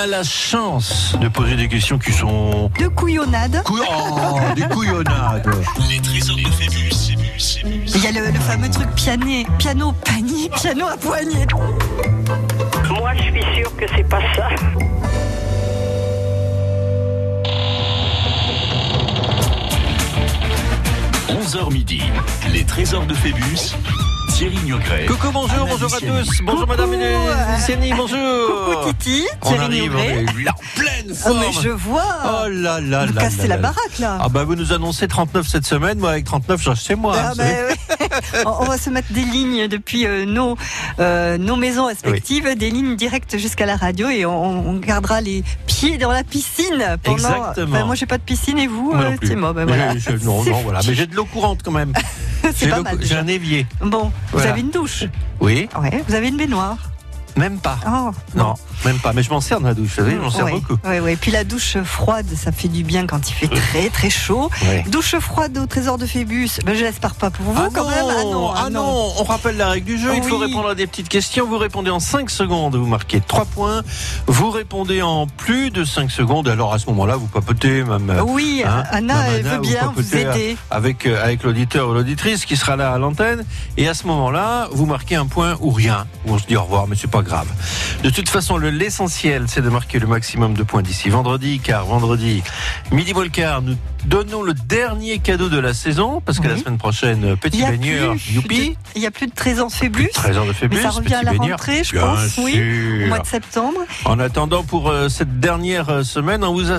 a la chance de poser des questions qui sont... De couillonnade. Cou- Oh, des couillonnades. Les trésors de Phébus. Il y a le, le fameux truc piané, piano panier, piano à poignée. Moi, je suis sûre que c'est pas ça. – 11h midi. Les trésors de Phébus. Thierry Niogret. Coucou, bonjour, Anna bonjour à tous. Bonjour madame euh, Luciani, bonjour. Coucou Titi, On Thierry arrive, on Niogret. est là, en pleine Oh, forme. mais je vois. Oh là là Vous là cassez là la là. baraque là. Ah bah vous nous annoncez 39 cette semaine, moi avec 39 je reste chez moi. Ah, vous bah, ouais. on on va se mettre des lignes depuis euh, nos, euh, nos maisons respectives, des lignes directes jusqu'à la radio et on, on gardera les pieds dans la piscine pendant. Exactement. Enfin, moi j'ai pas de piscine et vous, non euh, plus. Timo, ben voilà. Je- je- non, non, voilà. Mais j'ai de l'eau courante quand même. C'est J'ai pas mal. J'ai un évier. Bon, vous avez une douche. Oui. Ouais, vous avez une baignoire. Même pas. Oh, Non, même pas. Mais je m'en sers dans la douche, vous savez, je m'en sers beaucoup. Ouais, ouais. Puis la douche froide, ça fait du bien quand il fait très très chaud. Douche froide au trésor de Phébus, ben, je l'espère pas pour vous quand même. Ah non, ah non, on rappelle la règle du jeu. Il faut Oui. répondre à des petites questions. Vous répondez en 5 secondes, vous marquez 3 points. Vous répondez en plus de 5 secondes. Alors à ce moment-là, vous papotez même. euh, Oui, Hein, Anna, Madame elle Anna, veut bien vous euh, aider. Avec, euh, avec l'auditeur ou l'auditrice qui sera là à l'antenne. Et à ce moment-là, vous marquez un point ou rien. On se dit au revoir, mais c'est pas grave. De toute façon, le- l'essentiel, c'est de marquer le maximum de points d'ici vendredi, car vendredi, midi Volcar, nous donnons le dernier cadeau de la saison, parce que Oui. la semaine prochaine, Il petit baigneur, plus youpi. de- Il y a plus de trésor de Phébus. 13 ans de Phébus, Mais ça revient à la baigneur. rentrée, je Bien pense, oui. Au mois de septembre. En attendant, pour euh, cette dernière euh, semaine, on vous a,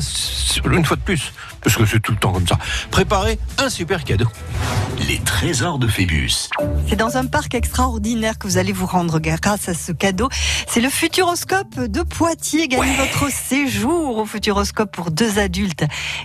une fois de plus, parce que c'est tout le temps comme ça, préparé un super cadeau. Les trésors de Phébus. C'est dans un parc extraordinaire que vous allez vous rendre grâce à ce cadeau. C'est le Futuroscope de Poitiers. Gagnez votre séjour au Futuroscope pour deux adultes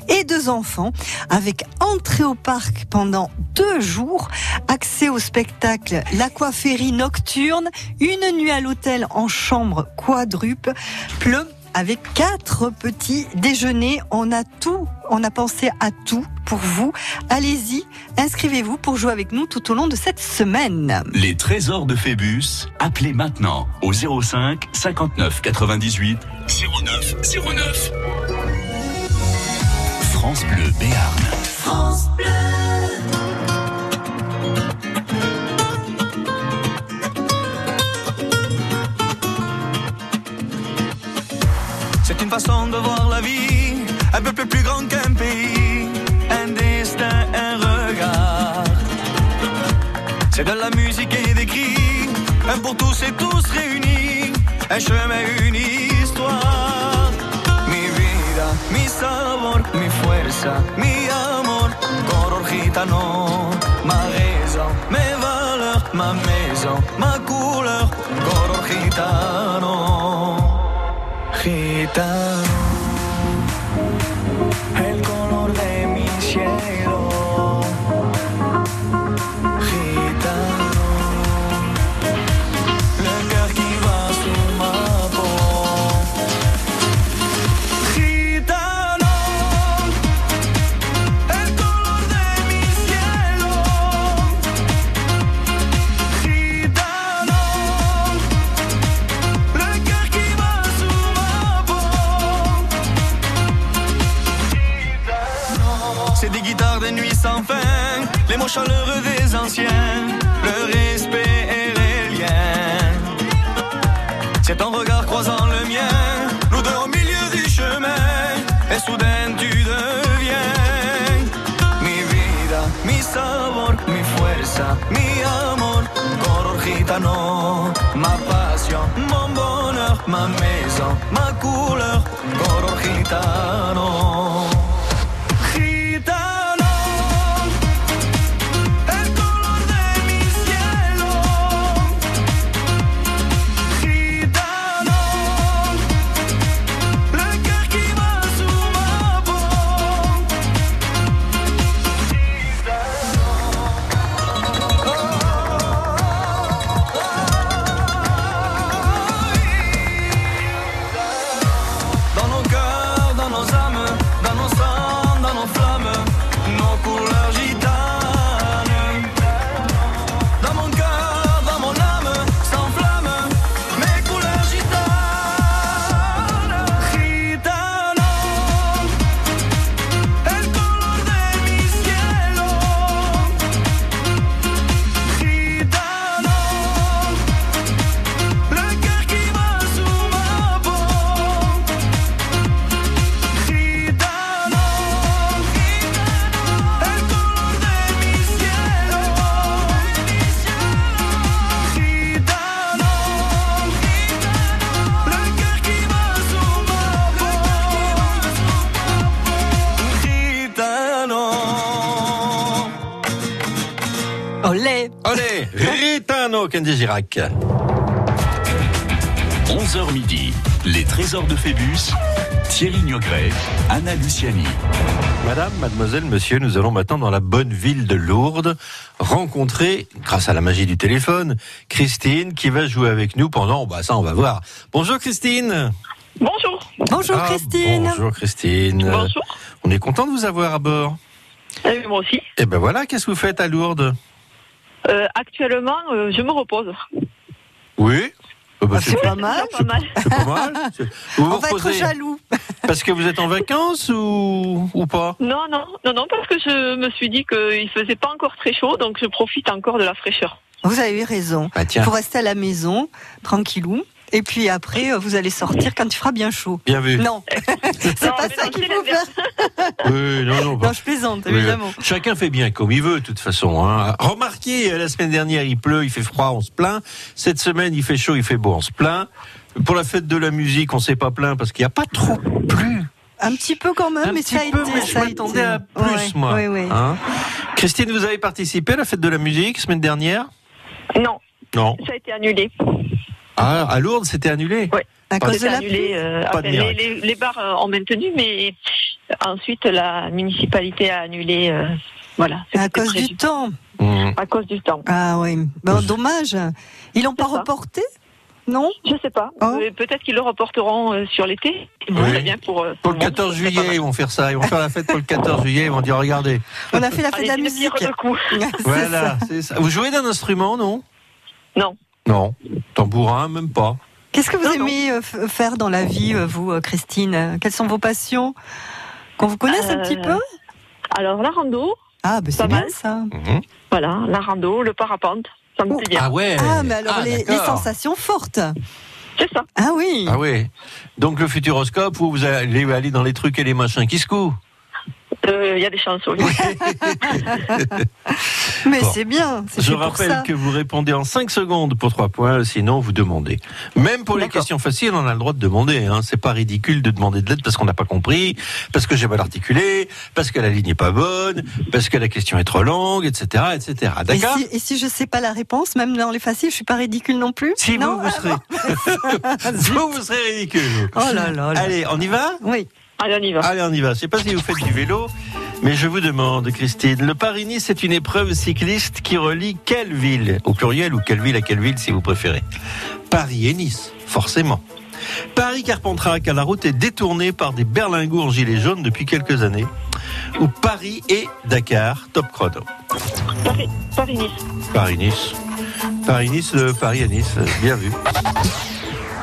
et deux enfants avec entrée au parc pendant deux jours, accès au spectacle L'Aquaférie Nocturne, une nuit à l'hôtel en chambre quadruple, pleu avec quatre petits déjeuners. On a tout, on a pensé à tout pour vous. Allez-y, inscrivez-vous pour jouer avec nous tout au long de cette semaine. Les trésors de Phébus. Appelez maintenant au 05 59 98 09 09. France Bleu Béarn. C'est une façon de voir la vie, un peu plus grand qu'un pays, un destin, un regard. C'est de la musique et des cris, un pour tous et tous réunis, un chemin, une histoire. Mi vida, mi sabor, mi amor, color gitano, ma raison, mes valeurs, ma maison, ma couleur, color gitano. Gitano, Kenji Girac. 11h midi, les trésors de Phébus, Thierry Niogret, Anna Luciani. Madame, mademoiselle, monsieur, nous allons maintenant dans la bonne ville de Lourdes rencontrer, grâce à la magie du téléphone, Christine qui va jouer avec nous pendant, bah ça on va voir. Bonjour Christine. Bonjour. Bonjour Ah, Christine. Bonjour Christine. Bonjour. On est content de vous avoir à bord. Euh, moi aussi. Et ben voilà, qu'est-ce que vous faites à Lourdes? Euh, actuellement, euh, je me repose. Oui. Euh, bah, Ah, c'est pas mal. Pas mal. c'est pas mal. Vous vous On va être jaloux. parce que vous êtes en vacances ou, ou pas Non, non, non, non, parce que je me suis dit qu'il faisait pas encore très chaud, donc je profite encore de la fraîcheur. Vous avez eu raison. Bah Il tiens, faut rester à la maison, tranquillou. Et puis après, euh, vous allez sortir quand il fera bien chaud. bien vu. Non, c'est pas ça qu'il faut faire. Oui, non, non. bah, Non, je plaisante, oui, évidemment. Chacun fait bien comme il veut, de toute façon. Hein. Remarquez, euh, la semaine dernière, il pleut, il fait froid, on se plaint. Cette semaine, il fait chaud, il fait beau, on se plaint. Pour la fête de la musique, on s'est pas plaint parce qu'il n'y a pas trop plu. Un petit peu quand même, Un mais petit ça a peu, été. mais je m'attendais à plus, Ouais, moi. Oui, oui. Hein Christine, vous avez participé à la fête de la musique semaine dernière? Non, Non. ça a été annulé. Ah, à Lourdes, c'était annulé à Pas cause de C'était la annulé. pluie. euh, Pas de les, les- les bars euh, ont maintenu, mais ensuite la municipalité a annulé. euh, voilà. À cause prévu. du temps. Mmh. À cause du temps. Ah oui. Oui. dommage. Ils l'ont pas ça. reporté Non? Je sais pas. Oh. Euh, Peut-être qu'ils le reporteront euh, sur l'été. C'est Oui. très bien pour. euh, Pour le monde. 14 C'est pas juillet, ils vont faire ça. Ils vont faire la fête pour le 14 juillet. Ils vont dire, regardez. On a fait la fête de la Allez, musique. le coup. Voilà, ça. Vous jouez d'un instrument, non? Non. Non. Tambourin, même pas. Qu'est-ce que vous Non, aimez euh, faire dans la vie, euh, vous, euh, Christine? Quelles sont vos passions? Qu'on vous connaisse un petit peu? Alors la rando, Ah, ben c'est pas bien mal. ça. Mhm. voilà, la rando, le parapente, ça me Oh. plaît bien. Ah ouais. Ah, mais alors Ah, les, sensations fortes. C'est ça. Ah oui. Ah oui. Donc le futuroscope, vous, vous allez aller dans les trucs et les machins qui secouent. Euh, Il y a des chances. oui. Mais Bon. c'est bien. Je pour rappelle ça. que vous répondez en 5 secondes pour 3 points, sinon vous demandez. Même pour les questions faciles, on a le droit de demander. Hein. C'est pas ridicule de demander de l'aide parce qu'on n'a pas compris, parce que j'ai mal articulé, parce que la ligne n'est pas bonne, parce que la question est trop longue, etc., etc. Et D'accord si, et si je sais pas la réponse, même dans les faciles, je suis pas ridicule non plus Si non vous, vous serez, vous, vous serez ridicule. Oh là là. là. Allez, on y va? Oui. Allez, on y va. Allez, on y va. Je sais pas si vous faites du vélo, mais je vous demande, Christine, le Paris-Nice est une épreuve cycliste qui relie quelle ville Au pluriel ou quelle ville à quelle ville si vous préférez? Paris et Nice, forcément. Paris-Carpentras, car la route est détournée par des berlingots en gilet jaune depuis quelques années. Ou Paris et Dakar, top chrono. Paris, Paris-Nice. Paris-Nice. Paris-Nice, euh, Paris à Nice, euh, bien vu.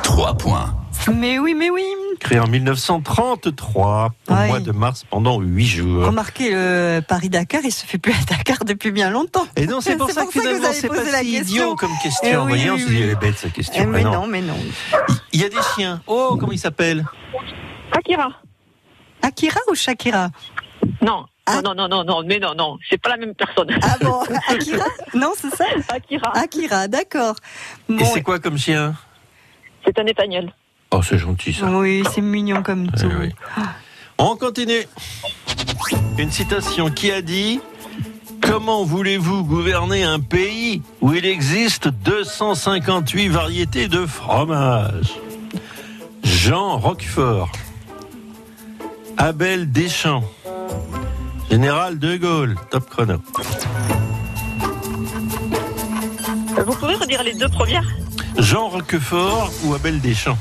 3 points. Mais oui, mais oui. Créé en 1933, au Ouais. mois de mars, pendant 8 jours. Remarquez, le Paris-Dakar, il se fait plus à Dakar depuis bien longtemps. Et non, c'est pour ça pour que ça que vous finalement, avez c'est posé pas la si question. idiot comme question. Eh Vous oui, voyez, on oui, se dit, elle est bête, cette Eh, question. mais Mais non, mais non. Il y a des chiens. Oh, comment ils s'appellent Akira. Akira ou Shakira Non. Ah. Non, non, non, non, mais non, non, c'est pas la même personne. Ah bon, Akira Non, c'est ça Akira, Akira, d'accord. Et c'est quoi comme chien c'est un espagnol. Oh, c'est gentil, ça. oui, c'est mignon comme tout. Oui. On continue. Une citation qui a dit Comment voulez-vous gouverner un pays où il existe 258 variétés de fromage Jean Roquefort, Abel Deschamps, Général de Gaulle, top chrono. Vous pouvez redire les deux premières? Jean Roquefort ou Abel Deschamps?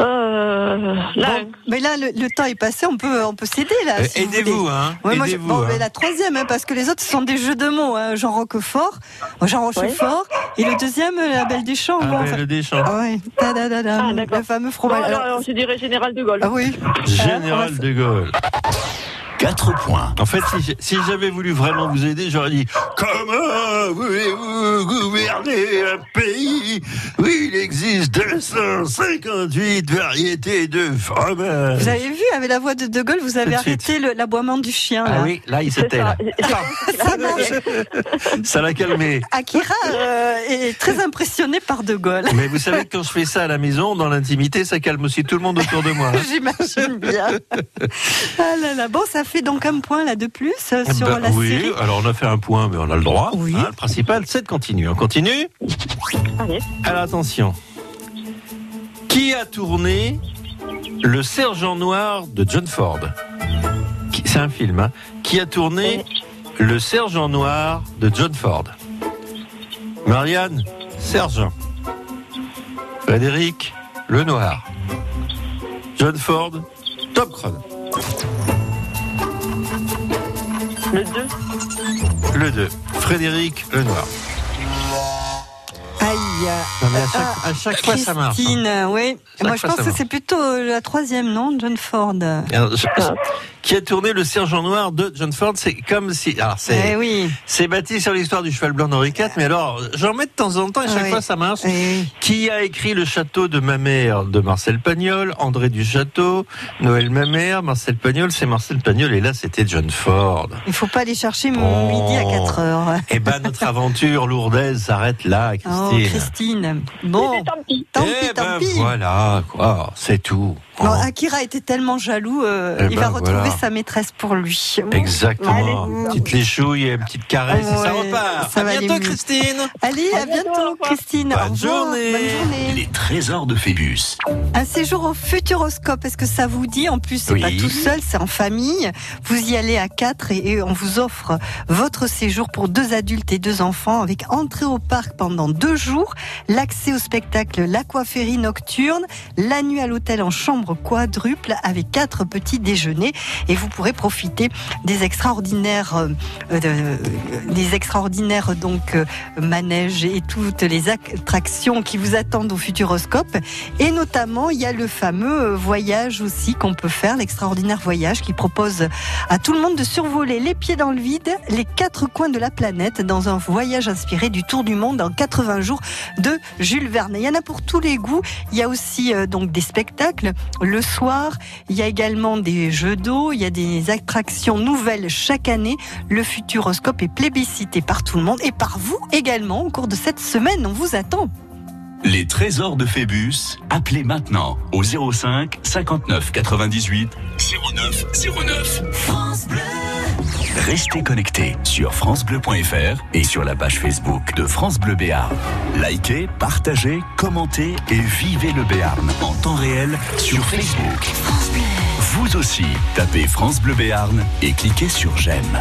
Euh, là, Bon, mais là, le, le temps est passé, on peut, on peut s'aider là. Euh, si Aidez-vous, hein Ouais, moi, bon, hein. mais la troisième, hein, parce que les autres ce sont des jeux de mots. Hein. Jean Roquefort, Jean Rochefort, et le deuxième, euh, la Belle Deschamps. bon, enfin- Abel Deschamps. Ah ouais, ta da da da, Ah, le fameux bon, fromage. alors, Alors- alors, je dirais Général de Gaulle. ah oui, Général va- de Gaulle. 4 points. En fait, si, j'avais voulu vraiment vous aider, j'aurais dit Comment voulez-vous gouverner un pays où il existe 258 variétés de fromage Vous avez vu, avec la voix de De Gaulle, vous avez arrêté le- l'aboiement du chien. Ah là. oui, là, il s'était là. ça. Ça l'a calmé. Akira euh, est très impressionné par De Gaulle. Mais vous savez que quand je fais ça à la maison, dans l'intimité, ça calme aussi tout le monde autour de moi. hein. J'imagine bien. Ah là là. Bon, ça fait donc un point là de plus euh, sur Ben la oui, série. alors on a fait un point, mais on a le droit. Oui. hein. le principal, c'est de continuer. On continue Allez. Alors attention. Qui a tourné Le Sergent Noir de John Ford C'est un film. hein. Qui a tourné Le Sergent Noir de John Ford Marianne, Sergent. Frédéric, Le Noir. John Ford, Top Chrono. Le 2. Le 2. Frédéric, Le Noir. Aïe. Non, mais à chaque, à chaque fois, ça marche. hein. Christine, oui. Chaque Moi, je pense que c'est plutôt euh, la troisième, non, John Ford. Alors, je- qui a tourné le sergent noir de John Ford C'est comme si. Alors, Eh c'est. oui. C'est bâti sur l'histoire du cheval blanc d'Henri IV, mais alors, j'en mets de temps en temps et chaque Oui. fois ça marche. Eh oui. Qui a écrit Le Château de ma mère de Marcel Pagnol, André du Château, Noël ma mère, Marcel Pagnol, c'est Marcel Pagnol et là c'était John Ford. Il faut pas aller chercher Bon. midi à 4 heures. Eh ben notre aventure lourdaise s'arrête là, Oh, Christine. Christine. Bon, Tant pis. tant eh pis, tant ben pis. voilà, quoi, c'est tout. Non, Oh, Akira était tellement jaloux, euh, Eh il ben, va retrouver voilà. Sa maîtresse pour lui. Exactement. Allez. Petite léchouille et une petite caresse ça repart. ça à bientôt mieux. Christine. Allez, à À bientôt. Christine. Bonne journée. Bonne journée. Les trésors de Phébus. Un séjour au Futuroscope, est-ce que ça vous dit En plus, c'est Oui. pas tout seul, c'est en famille. Vous y allez à quatre et, et on vous offre votre séjour pour deux adultes et deux enfants avec entrée au parc pendant deux jours, l'accès au spectacle L'Aquaférie nocturne, la nuit à l'hôtel en chambre quadruple avec quatre petits déjeuners et vous pourrez profiter des extraordinaires, euh, euh, des extraordinaires donc euh, manèges et toutes les attractions qui vous attendent au Futuroscope. Et notamment, il y a le fameux voyage aussi qu'on peut faire, l'extraordinaire voyage qui propose à tout le monde de survoler les pieds dans le vide les quatre coins de la planète dans un voyage inspiré du tour du monde en 80 jours de Jules Verne. Il y en a pour tous les goûts. Il y a aussi donc des spectacles le soir. Il y a également des jeux d'eau. Il y a des attractions nouvelles chaque année. Le Futuroscope est plébiscité par tout le monde et par vous également au cours de cette semaine. On vous attend. Les trésors de Phébus, appelez maintenant au 05 59 98 09 09. France Bleu. Restez connectés sur francebleu.fr et sur la page Facebook de France Bleu Béarn. Likez, partagez, commentez et vivez le Béarn en temps réel sur Facebook. Vous aussi, tapez France Bleu Béarn et cliquez sur j'aime.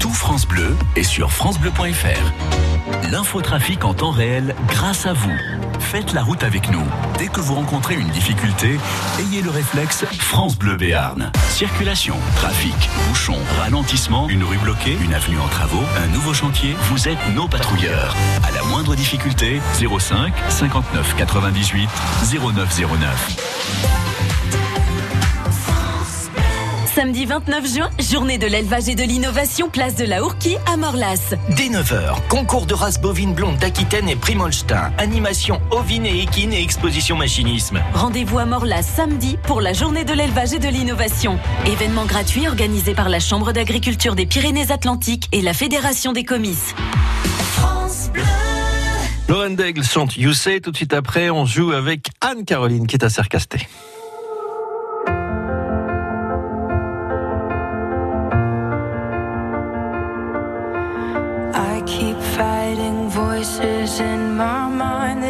Tout France Bleu est sur francebleu.fr. L'infotrafic en temps réel grâce à vous. Faites la route avec nous. Dès que vous rencontrez une difficulté, ayez le réflexe France Bleu Béarn. Circulation, trafic, bouchon, ralentissement, une rue bloquée, une avenue en travaux, un nouveau chantier, vous êtes nos patrouilleurs. À la moindre difficulté, 05 59 98 0909. Samedi 29 juin, journée de l'élevage et de l'innovation, place de la Ourquie à Morlas. Dès 9h, concours de race bovine blonde d'Aquitaine et Primolstein, animation ovine et équine et exposition machinisme. Rendez-vous à Morlas samedi pour la journée de l'élevage et de l'innovation. Événement gratuit organisé par la Chambre d'agriculture des Pyrénées-Atlantiques et la Fédération des comices. Lauren Daigle chante You Say. Tout de suite après, on joue avec Anne-Caroline qui est à Sercasté.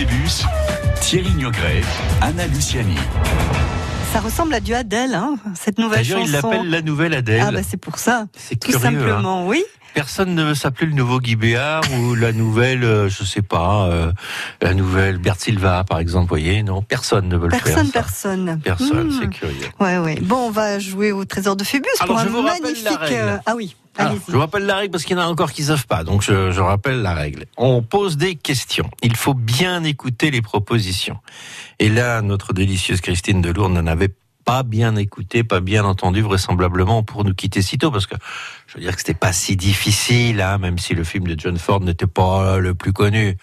Phébus, Thierry Niogret, Anna Luciani. Ça ressemble à du Adèle, hein, cette nouvelle D'ailleurs, chanson. il l'appelle la nouvelle Adèle. Ah bah c'est pour ça, c'est tout curieux. hein. simplement, oui. Personne ne veut s'appeler le nouveau Guy Béard ou la nouvelle, euh, je sais pas, euh, la nouvelle Bert Silva, par exemple. Vous voyez, non, personne ne veut le Personne, faire. ça. personne. Personne, Hmm. c'est curieux. Ouais, ouais. Bon, on va jouer au trésor de Phébus Alors, pour je un vous magnifique. la règle. euh, Ah oui, Alors, allez-y. je vous rappelle la règle parce qu'il y en a encore qui savent pas. Donc, je, je rappelle la règle. On pose des questions. Il faut bien écouter les propositions. Et là, notre délicieuse Christine Delourde n'en avait pas bien écouté, pas bien entendu, vraisemblablement, pour nous quitter si tôt. Parce que, je veux dire que c'était pas si difficile, hein, même si le film de John Ford n'était pas le plus connu.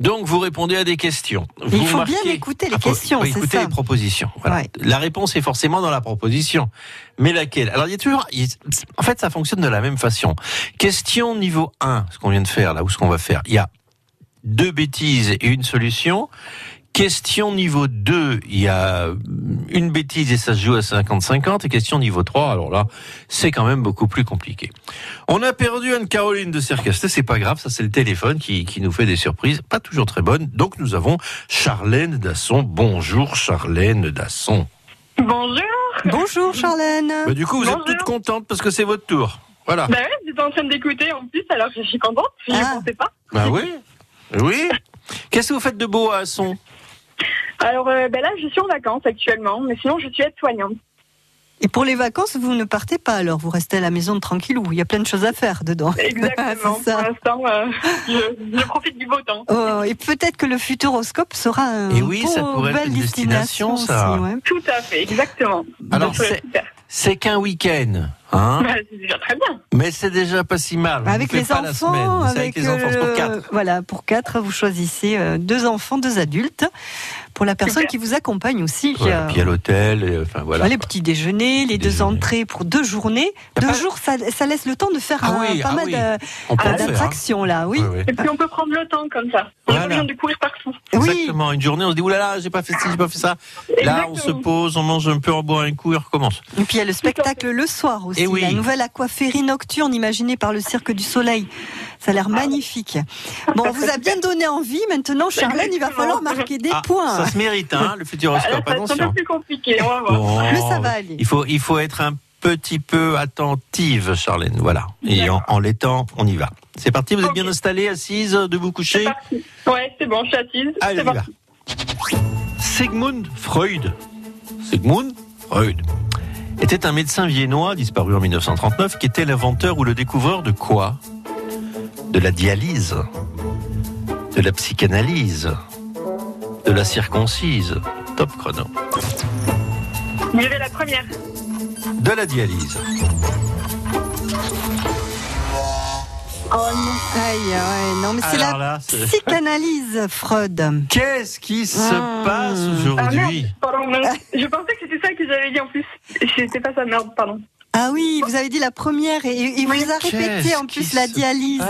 Donc, vous répondez à des questions. Il Vous faut bien écouter les Ah, questions, c'est écouter ça. les propositions. Voilà. Ouais. La réponse est forcément dans la proposition. Mais laquelle? Alors, il y a toujours. il- En fait, ça fonctionne de la même façon. Question niveau 1, ce qu'on vient de faire là, ou ce qu'on va faire. Il y a deux bêtises et une solution. Question niveau 2, il y a une bêtise et ça se joue à 50-50. Et question niveau 3, alors là, c'est quand même beaucoup plus compliqué. On a perdu Anne-Caroline de Cercasté, c'est pas grave, ça c'est le téléphone qui, qui nous fait des surprises, pas toujours très bonnes. Donc nous avons Charlène Dasson. Bonjour Charlène Dasson. Bonjour. Bonjour Charlène. Bah, du coup, vous Bonjour. êtes toute contente parce que c'est votre tour. Voilà. Bah ouais, j'étais en train d'écouter en plus, alors je suis contente. Je Ah. ne pensais pas. Bah oui. Oui. Qu'est-ce que vous faites de beau à Asson? Alors euh, ben là, je suis en vacances actuellement, mais sinon je suis aide-soignante. Et pour les vacances, vous ne partez pas alors, vous restez à la maison tranquillou. Il y a plein de choses à faire dedans. Exactement. Pour l'instant, euh, je, je profite du beau temps. Oh, et peut-être que le futuroscope sera un Et oui, beau- ça pourrait être belle une destination, ça. aussi, ouais. Tout à fait, exactement. Alors, c'est-. C'est qu'un week-end, hein Bah, c'est déjà très bien. Mais c'est déjà pas si mal. On Avec les la enfants, semaine. Avec, avec les enfants, pour euh, quatre. Voilà, pour quatre, vous choisissez euh, deux enfants, deux adultes. Pour la personne qui vous accompagne aussi, Voilà, a- puis a l'hôtel, et, enfin voilà. les petits déjeuners, les deux entrées pour deux journées. A Deux pas- jours, ça, ça laisse le temps de faire Ah un- oui, pas ah mal oui. faire, hein. d'attractions là, oui. Et puis on peut prendre le temps comme ça. On Voilà. pas besoin de courir partout. Oui, Exactement. Une journée, on se dit, oulala, j'ai pas fait ci, j'ai pas fait ça. Là, on se pose, on mange un peu, on boit un coup et on recommence. et puis il y a le spectacle le soir aussi, Eh oui. la nouvelle aquaférie nocturne imaginée par le Cirque du Soleil. Ça a l'air magnifique. Bon, on vous a bien donné envie. Maintenant, Charlène, il va falloir marquer des Ah, points. ça se mérite, hein, le Ah, futuroscope. là, ça va être un peu plus compliqué, on va voir. Bon, Mais ça va aller. Il faut, il faut être un petit peu attentive, Charlène. Voilà. Et en, en l'étant, on y va. C'est parti, vous êtes bien installée, assise, debout C'est couchée parti. Ouais, c'est bon, je suis assise. Allez, c'est on y va. parti. Sigmund Freud. Sigmund Freud était un médecin viennois disparu en 1939 qui était l'inventeur ou le découvreur de quoi? De la dialyse, de la psychanalyse, de la circoncise. Top chrono. Il y avait la première. De la dialyse. Oh non. Aïe, ouais, non, mais c'est la là, psychanalyse, Freud. Qu'est-ce qui se Mmh. passe Ah aujourd'hui non. Je pensais que c'était ça que j'avais dit en plus. C'était pas ça, merde, pardon. Ah oui, vous avez dit la première et il vous a répété en plus la se dialyse.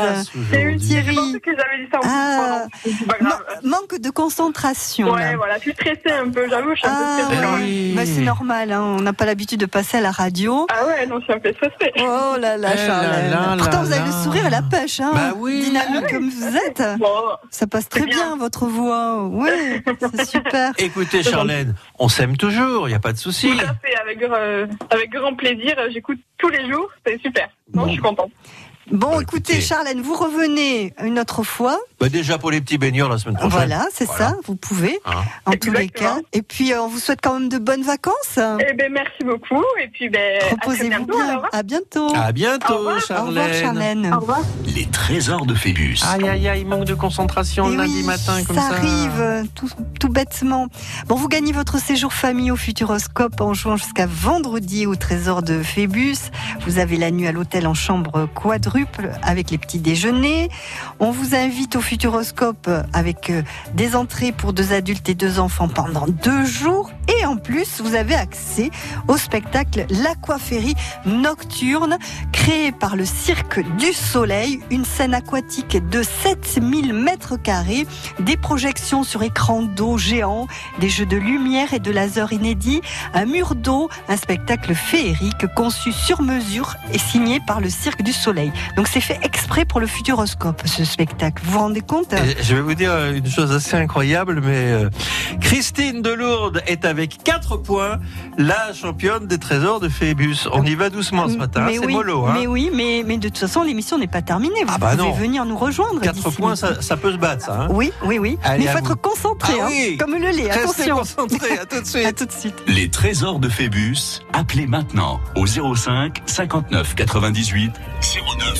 Thierry. Je pensais que j'avais dit ça en plus, Ah. manque de concentration. Ouais, là. voilà, je suis stressée un peu, j'avoue, je suis un Ah, peu stressée quand même. oui. bah, c'est normal, hein, on n'a pas l'habitude de passer à la radio. Ah ouais, non, je suis un peu stressée. Oh là là, Eh Charlène. Pourtant, vous avez le sourire et la pêche. Hein. Bah oui. Dynamique comme vous êtes. Bon, Ça passe très bien. bien, votre voix. Ouais, c'est super. Écoutez, Charlène, on s'aime toujours, il n'y a pas de souci. tout à fait, avec, euh, avec grand plaisir, j'écoute tous les jours, c'est super. Non, Bon. je suis contente. Bon, Bah, écoutez, écoutez. Charlène, vous revenez une autre fois. Bah, déjà pour les petits baigneurs la semaine prochaine. Voilà, c'est Voilà. ça, vous pouvez, Hein. en tous les cas. Et puis, euh, on vous souhaite quand même de bonnes vacances. Eh ben, merci beaucoup. Et puis, ben, Reposez-vous bientôt, bien. alors. hein. À bientôt. À bientôt, Au revoir. Au Charlène. revoir, Charlène. Au revoir. Les trésors de Phébus. Aïe, aïe, aïe, manque de concentration Et le lundi oui, matin comme ça. arrive euh, tout, tout bêtement. Bon, vous gagnez votre séjour famille au Futuroscope en jouant jusqu'à vendredi au trésor de Phébus. Vous avez la nuit à l'hôtel en chambre quadruple avec les petits déjeuners. On vous invite au Futuroscope avec euh, des entrées pour deux adultes et deux enfants pendant deux jours. Et en plus, vous avez accès au spectacle L'Aquaférie Nocturne, créé par le Cirque du Soleil, une scène aquatique de 7000 mètres carrés, des projections sur écran d'eau géant, des jeux de lumière et de laser inédits, un mur d'eau, un spectacle féerique conçu sur mesure et signé par le Cirque du Soleil. Donc c'est fait exprès pour le Futuroscope, ce spectacle. Vous vous rendez compte Et Je vais vous dire une chose assez incroyable, mais euh, Christine Delourde est avec 4 points la championne des trésors de Phébus. On y va doucement ce matin, mais c'est oui, mollo. Hein mais oui, mais, mais de toute façon, l'émission n'est pas terminée. Vous Ah bah pouvez non. venir nous rejoindre. 4 d'ici points, ça, ça peut se battre, ça. Hein Oui, oui, oui. Allez, mais il faut être concentré, Ah hein, oui. comme le lait. Restez Attention. concentrés, à tout de suite. À tout de suite. Les trésors de Phébus. Appelez maintenant au 05 59 98 09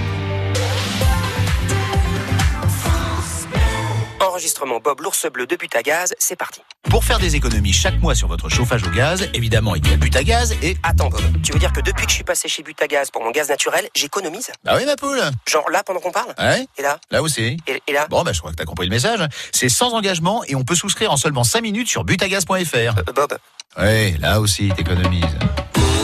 Enregistrement Bob l'ours bleu de Butagaz, c'est parti. Pour faire des économies chaque mois sur votre chauffage au gaz, évidemment, il y a Butagaz et... Attends Bob, tu veux dire que depuis que je suis passé chez Butagaz pour mon gaz naturel, j'économise? Bah oui, ma poule Genre là pendant qu'on parle? Ouais, Et là? Là aussi. et, et là? Bon, bah je crois que t'as compris le message. C'est sans engagement et on peut souscrire en seulement 5 minutes sur butagaz.fr. Euh, Bob, Ouais, là aussi, t'économises.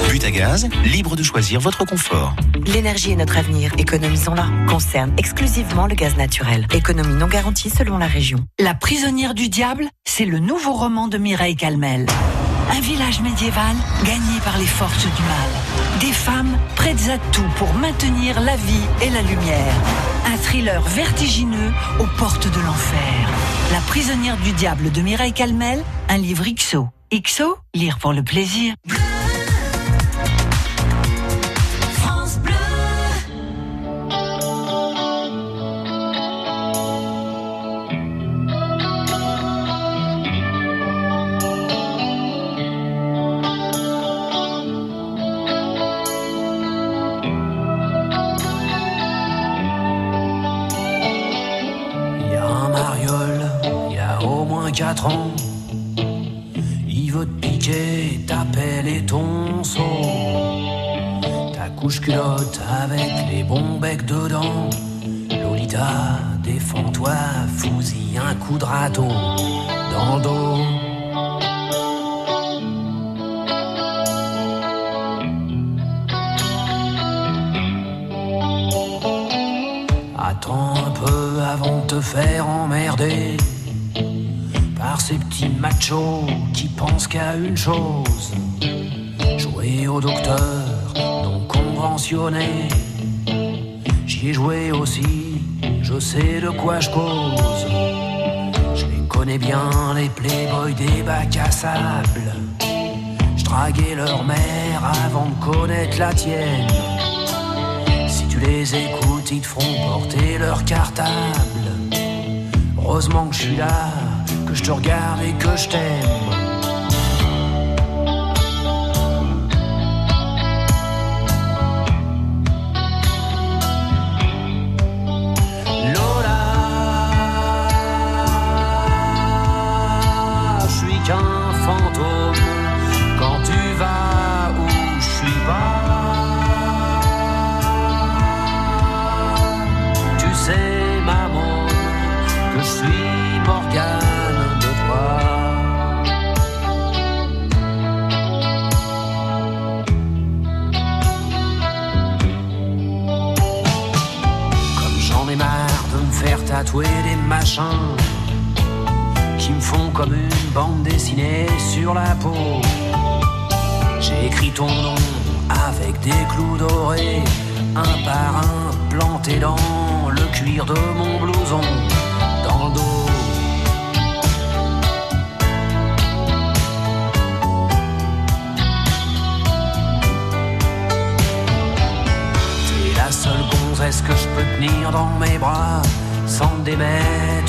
Butagaz, libre de choisir votre confort. L'énergie est notre avenir, économisons-la. Concerne exclusivement le gaz naturel. Économie non garantie selon la région. La prisonnière du diable, c'est le nouveau roman de Mireille Calmel. Un village médiéval gagné par les forces du mal. Des femmes prêtes à tout pour maintenir la vie et la lumière. Un thriller vertigineux aux portes de l'enfer. La prisonnière du diable de Mireille Calmel, un livre XO. XO, lire pour le plaisir. 4 ans. Il veut te piquer, t'appelle et ton son. Ta couche culotte avec les bons becs dedans. Lolita, défends-toi, fous-y un coup de râteau dans le dos. Attends un peu avant de te faire emmerder ces petits machos qui pensent qu'à une chose jouer au docteur non conventionné. J'y ai joué aussi, je sais de quoi je cause. Je les connais bien, les playboys des bacs à sable. Je draguais leur mère avant de connaître la tienne. Si tu les écoutes, ils te feront porter leur cartable. Heureusement que je suis là, je te regarde et que je t'aime. Qui me font comme une bande dessinée sur la peau. J'ai écrit ton nom avec des clous dorés, un par un planté dans le cuir de mon blouson, dans le dos. T'es la seule gonzesse que je peux tenir dans mes bras, sans démettre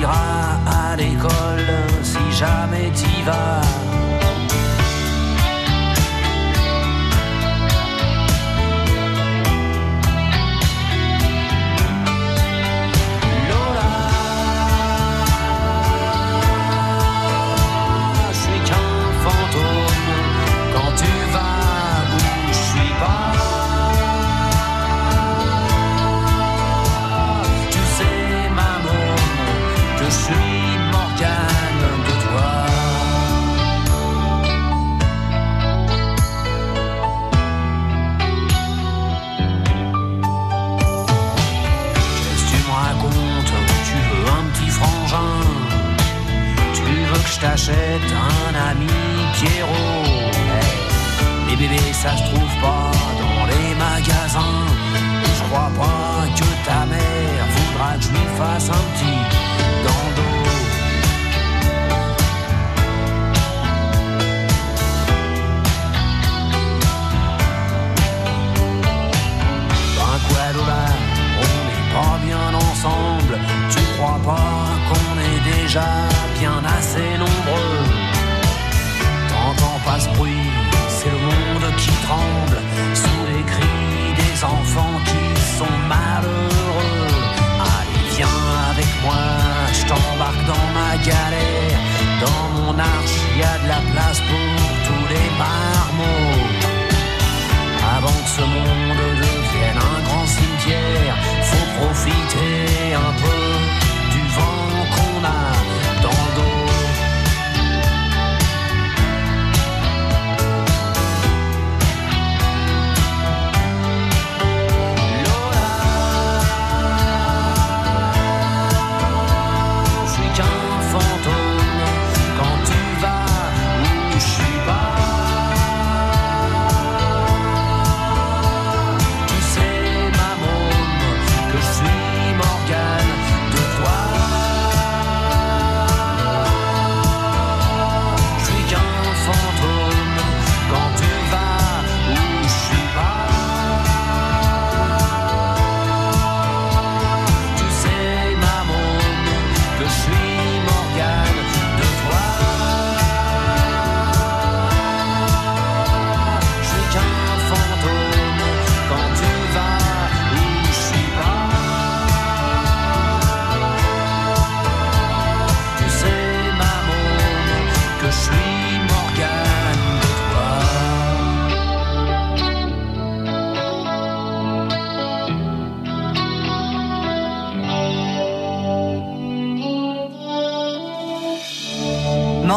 t'iras à l'école, si jamais t'y vas. T'achète un ami Pierrot. Les bébés ça se trouve pas dans les magasins. Je crois pas que ta mère voudra que je lui fasse un ce monde devienne un grand cimetière, faut profiter un peu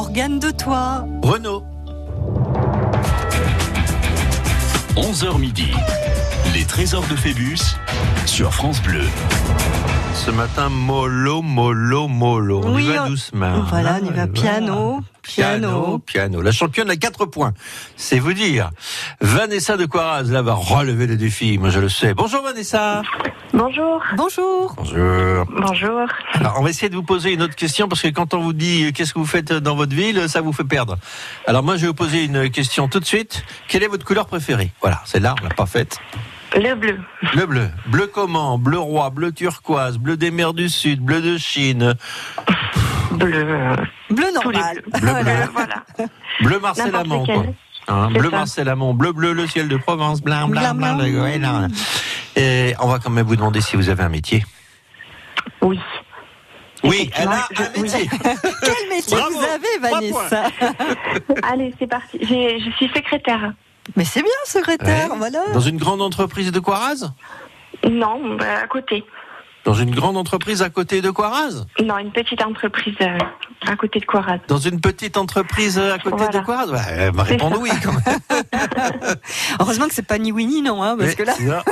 Morgane de toi. Renault. 11h midi. Les trésors de Phébus sur France Bleu. Ce matin, mollo, mollo, mollo. On y Oui, va on- doucement. Voilà, on y va Ah, piano, Piano, piano. piano. La championne a 4 points. C'est vous dire. Vanessa de Quaraz, là, va relever le défi. Moi, je le sais. Bonjour, Vanessa. Bonjour. Bonjour. Bonjour. Bonjour. Alors, on va essayer de vous poser une autre question parce que quand on vous dit euh, qu'est-ce que vous faites dans votre ville, ça vous fait perdre. Alors, moi, je vais vous poser une question tout de suite. Quelle est votre couleur préférée? Voilà, celle-là, on l'a pas faite. Le bleu. Le bleu. Bleu comment? Bleu roi, bleu turquoise, bleu des mers du Sud, bleu de Chine, Bleu. Bleu normal. bleu bleu, Voilà. bleu Marcel Amont. Hein, bleu ça. Marcel Amont, bleu bleu le ciel de Provence, blanc blanc blanc. Et on va quand même vous demander si vous avez un métier. Oui. Oui, elle a un métier. Quel métier Bravo. vous avez, Vanessa Allez, c'est parti. Je suis secrétaire. Mais c'est bien, secrétaire, Ouais. voilà. Dans une grande entreprise de Quaraz Non, bah, à côté. Dans une grande entreprise à côté de Quaraz Non, une petite entreprise euh, à côté de Coiraz. Dans une petite entreprise à côté Voilà. de Quaraz va C'est répondre ça. oui quand même. Heureusement que c'est pas ni oui ni non, hein, parce Mais que là,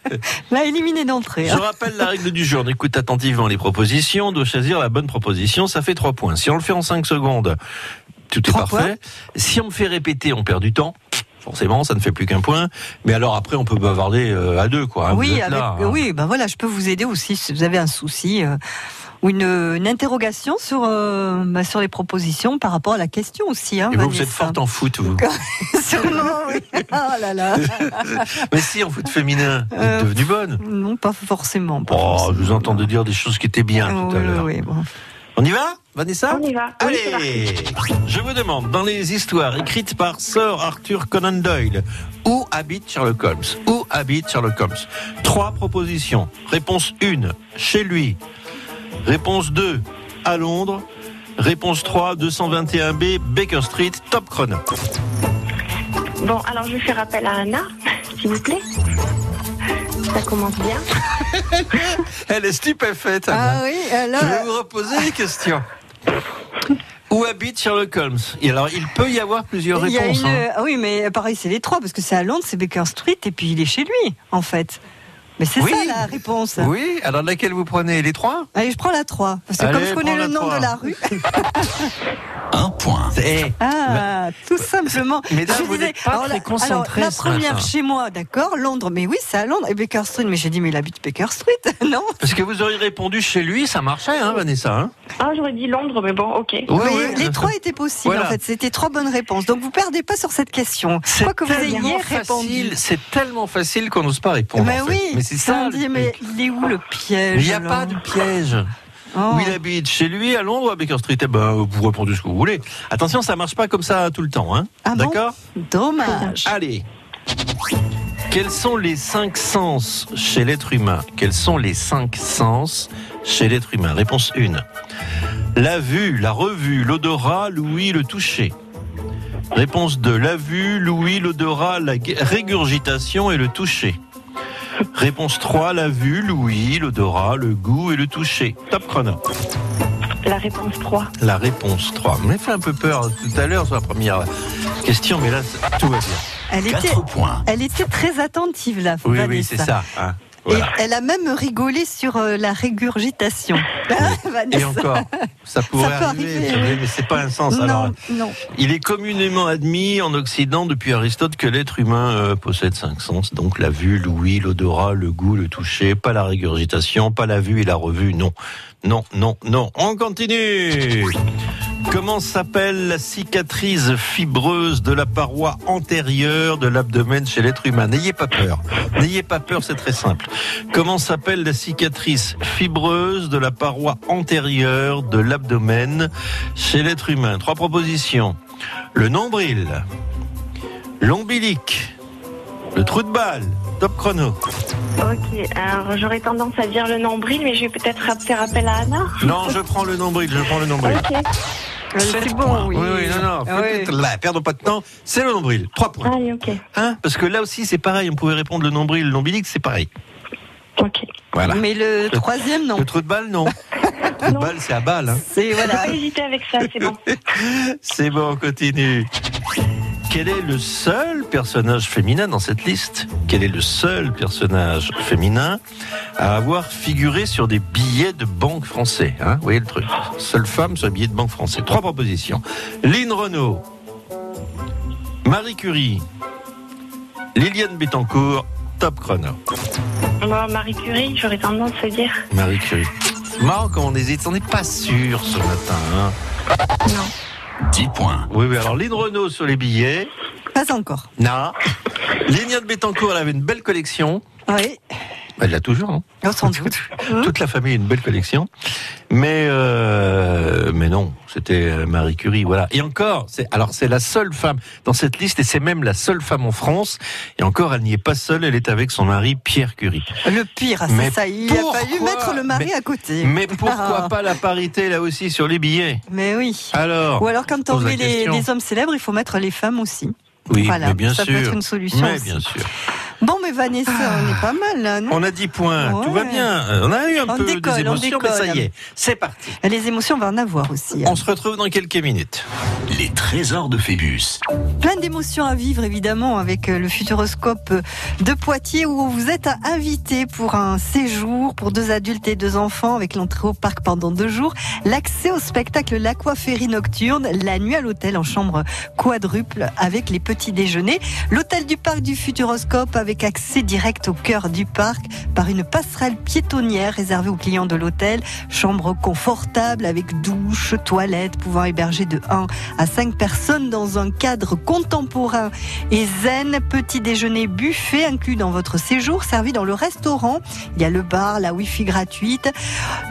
là, éliminé d'entrée. Je hein. rappelle la règle du jour. On écoute attentivement les propositions. On doit choisir la bonne proposition. Ça fait trois points. Si on le fait en cinq secondes, tout est parfait. Si on me fait répéter, on perd du temps. Forcément, ça ne fait plus qu'un point. Mais alors après, on peut bavarder euh, à deux, quoi. hein. Oui, avec, là, hein. oui, ben voilà, je peux vous aider aussi si vous avez un souci euh, ou une, une interrogation sur euh, bah, sur les propositions par rapport à la question aussi. Hein, Et vous, vous êtes forte en foot, vous. Sûrement, oui. Oh là là. Mais si, en foot féminin, vous êtes Euh, devenue bonne. Non, pas forcément. pas Oh, forcément. je vous entends de dire des choses qui étaient bien tout à l'heure. oui, bon. On y va, Vanessa On y va. Oui, Allez Je vous demande, dans les histoires écrites par Sir Arthur Conan Doyle, où habite Sherlock Holmes? Où habite Sherlock Holmes? Trois propositions. Réponse 1, chez lui. Réponse 2, à Londres. Réponse 3, 221B, Baker Street, top chrono. Bon, alors je vais faire appel à Anna, s'il vous plaît. Ça commence bien. Elle est stupéfaite, Anna. Ah oui, alors. Je vais vous reposer les questions. Où habite Sherlock Holmes? Et alors, il peut y avoir plusieurs réponses. une- hein. Ah oui, mais pareil, c'est les trois, parce que c'est à Londres, c'est Baker Street, et puis il est chez lui, en fait. Mais c'est Oui. ça la réponse. Oui, alors laquelle vous prenez Les trois? Allez, je prends la 3. Parce que Allez, comme je connais le nom trois. de la rue. Un point. Eh, Ah, tout simplement. Mesdames, Je vous disais, pas alors, très la- alors, première matin. chez moi, d'accord, Londres, mais oui, c'est à Londres, et Baker Street, mais j'ai dit, mais il habite Baker Street, non? Parce que vous auriez répondu chez lui, ça marchait, hein, Vanessa hein? Ah, j'aurais dit Londres, mais bon, ok. Oui. Les trois étaient possibles, Voilà. en fait, c'était trois bonnes réponses. Donc vous perdez pas sur cette question. Crois que vous ayez répondu. c'est tellement facile qu'on n'ose pas répondre. Mais en fait. oui, mais c'est ça. dit, mais il est où le piège Il n'y a alors pas de piège. Oh. Où il habite Chez lui, à Londres à Baker Street Eh ben, vous répondez ce que vous voulez. Attention, ça marche pas comme ça tout le temps, hein Ah bon D'accord? Dommage. Allez. Quels sont les cinq sens chez l'être humain? Quels sont les cinq sens chez l'être humain? Réponse 1. La vue, la revue, l'odorat, l'ouïe, le toucher. Réponse 2. La vue, l'ouïe, l'odorat, la gu- régurgitation et le toucher. Réponse 3. La vue, l'ouïe, l'odorat, le goût et le toucher. Top chrono. La réponse 3. La réponse 3. On m'a fait un peu peur tout à l'heure sur la première question, mais là, tout va bien. Elle était, Quatre points. elle était très attentive, là, Oui, oui, c'est ça. hein. Et elle a même rigolé sur euh, la régurgitation. Vanessa. Et encore, ça pourrait Ça arriver, oui. mais c'est pas un sens. Alors, Non, non. il est communément admis en Occident depuis Aristote que l'être humain euh, possède cinq sens, donc la vue, l'ouïe, l'odorat, le goût, le toucher, pas la régurgitation, pas la vue et la revue, non. Non, non, non. On continue Comment s'appelle la cicatrice fibreuse de la paroi antérieure de l'abdomen chez l'être humain? N'ayez pas peur. N'ayez pas peur, c'est très simple. Comment s'appelle la cicatrice fibreuse de la paroi antérieure de l'abdomen chez l'être humain? Trois propositions. Le nombril, l'ombilic, le trou de balle. Top chrono. Ok, alors j'aurais tendance à dire le nombril, mais je vais peut-être faire appel à Anna. Non, je prends le nombril, je prends le nombril. Ok. Euh, C'est bon, oui. Oui, oui, non, non, Ah oui. là, perdons pas de temps. C'est le nombril, trois points. Allez, ok. Hein Parce que là aussi, c'est pareil, on pouvait répondre le nombril, l'ombilic, c'est pareil. Ok. Voilà. Mais le troisième, non. Le trou de balle, non. le trou de balle, c'est à balle. Hein. C'est voilà. pas hésiter avec ça, c'est bon. C'est bon, on continue. Quel est le seul personnage féminin dans cette liste? Quel est le seul personnage féminin à avoir figuré sur des billets de banque français hein? Vous voyez le truc Seule femme sur les billets de banque français. Trois propositions. Lynn Renault, Marie Curie, Liliane Bettencourt, top chrono. Bon, Marie Curie, j'aurais tendance à dire. Marie Curie. Quand on hésite, on n'est pas sûr ce matin. hein. Non. 10 points. Oui, oui, alors Lynn Renault sur les billets. Pas encore. Non. Liliane Bettencourt, elle avait une belle collection. Oui. Elle l'a toujours, non Oh, sans doute. Toute la famille a une belle collection. Mais, euh, mais non, c'était euh, Marie Curie, voilà. Et encore, c'est, alors c'est la seule femme dans cette liste, et c'est même la seule femme en France. Et encore, elle n'y est pas seule, elle est avec son mari Pierre Curie. Le pire, c'est Mais ça. Il a fallu mettre le mari Mais- à côté. Mais pourquoi Ah. pas la parité là aussi sur les billets? Mais oui. Alors Ou alors, quand on met les, hommes célèbres, il faut mettre les femmes aussi. Oui, Voilà, mais bien ça sûr. peut être une solution Mais aussi. bien sûr. Bon, mais Vanessa, on est pas mal là, non On a 10 points, tout va bien. Euh, On a eu un On peu décolle, des on émotions, mais ça y est, c'est parti. Les émotions, on va en avoir aussi. hein. On se retrouve dans quelques minutes. Les trésors de Phébus. Plein d'émotions à vivre évidemment avec euh, le Futuroscope de Poitiers où vous êtes invité pour un séjour pour deux adultes et deux enfants avec l'entrée au parc pendant deux jours, l'accès au spectacle L'Aquaférie Nocturne, la nuit à l'hôtel en chambre quadruple avec les petits déjeuners, l'hôtel du parc du Futuroscope avec accès direct au cœur du parc par une passerelle piétonnière réservée aux clients de l'hôtel, chambre confortable avec douche, toilette pouvant héberger de 1 à 5 personnes dans un cadre contemporain et zen. Petit déjeuner buffet inclus dans votre séjour, servi dans le restaurant. Il y a le bar, la wifi gratuite,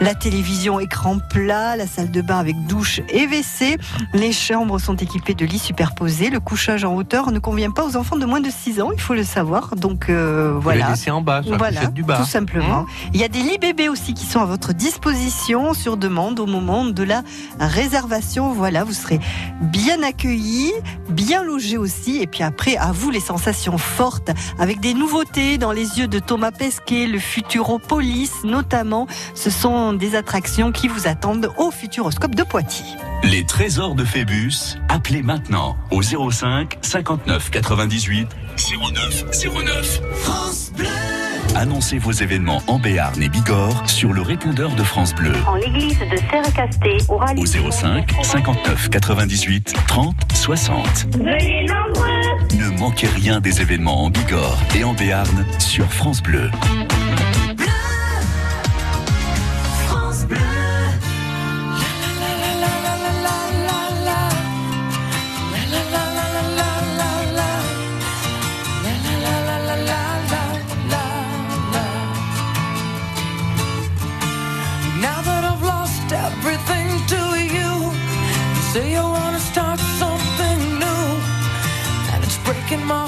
la télévision écran plat, la salle de bain avec douche et WC. Les chambres sont équipées de lits superposés. Le couchage en hauteur ne convient pas aux enfants de moins de 6 ans, il faut le savoir. Donc euh, Vous voilà. les laissez en bas, sur la Voilà, du bar. tout simplement. Il y a des lits bébés aussi qui sont à votre disposition sur demande au moment de la réservation. Voilà, vous serez bien accueillis, bien logés aussi. Et puis après, à vous les sensations fortes avec des nouveautés dans les yeux de Thomas Pesquet, le Futuropolis notamment. Ce sont des attractions qui vous attendent au Futuroscope de Poitiers. Les trésors de Phébus, appelez maintenant au 05 59 98 09 09. France Bleu. Annoncez vos événements en Béarn et Bigorre sur le répondeur de France Bleu En l'église de Serre-Casté, aura au 05 59 98 30 60. Venez nombreux Ne manquez rien des événements en Bigorre et en Béarn sur France Bleu. making my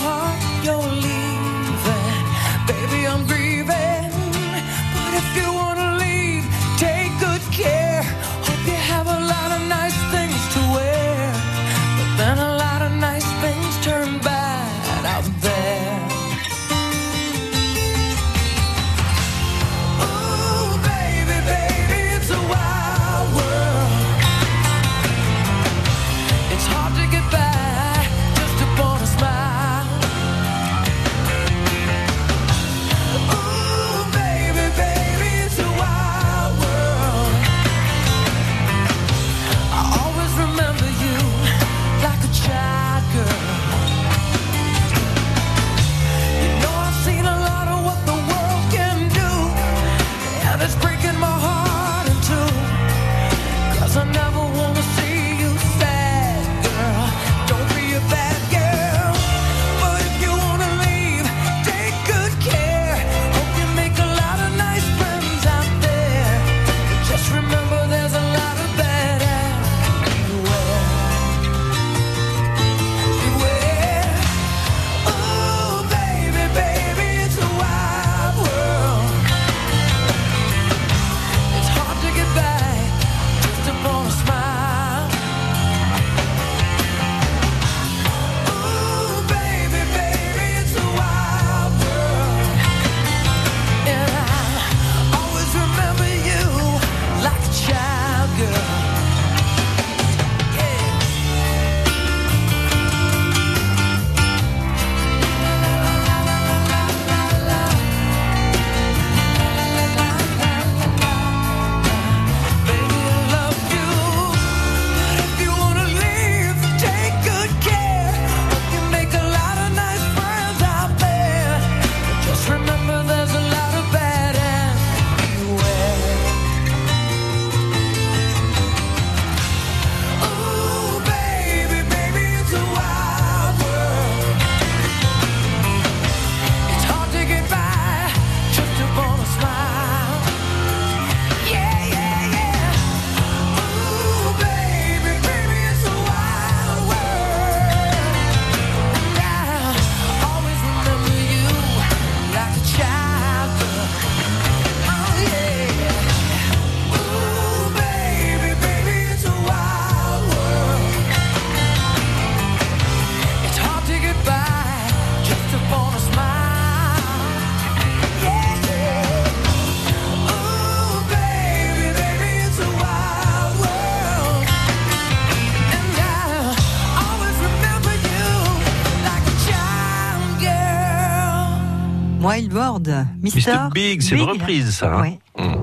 Mister. Big, c'est une reprise, ça. hein. Ouais. Mm.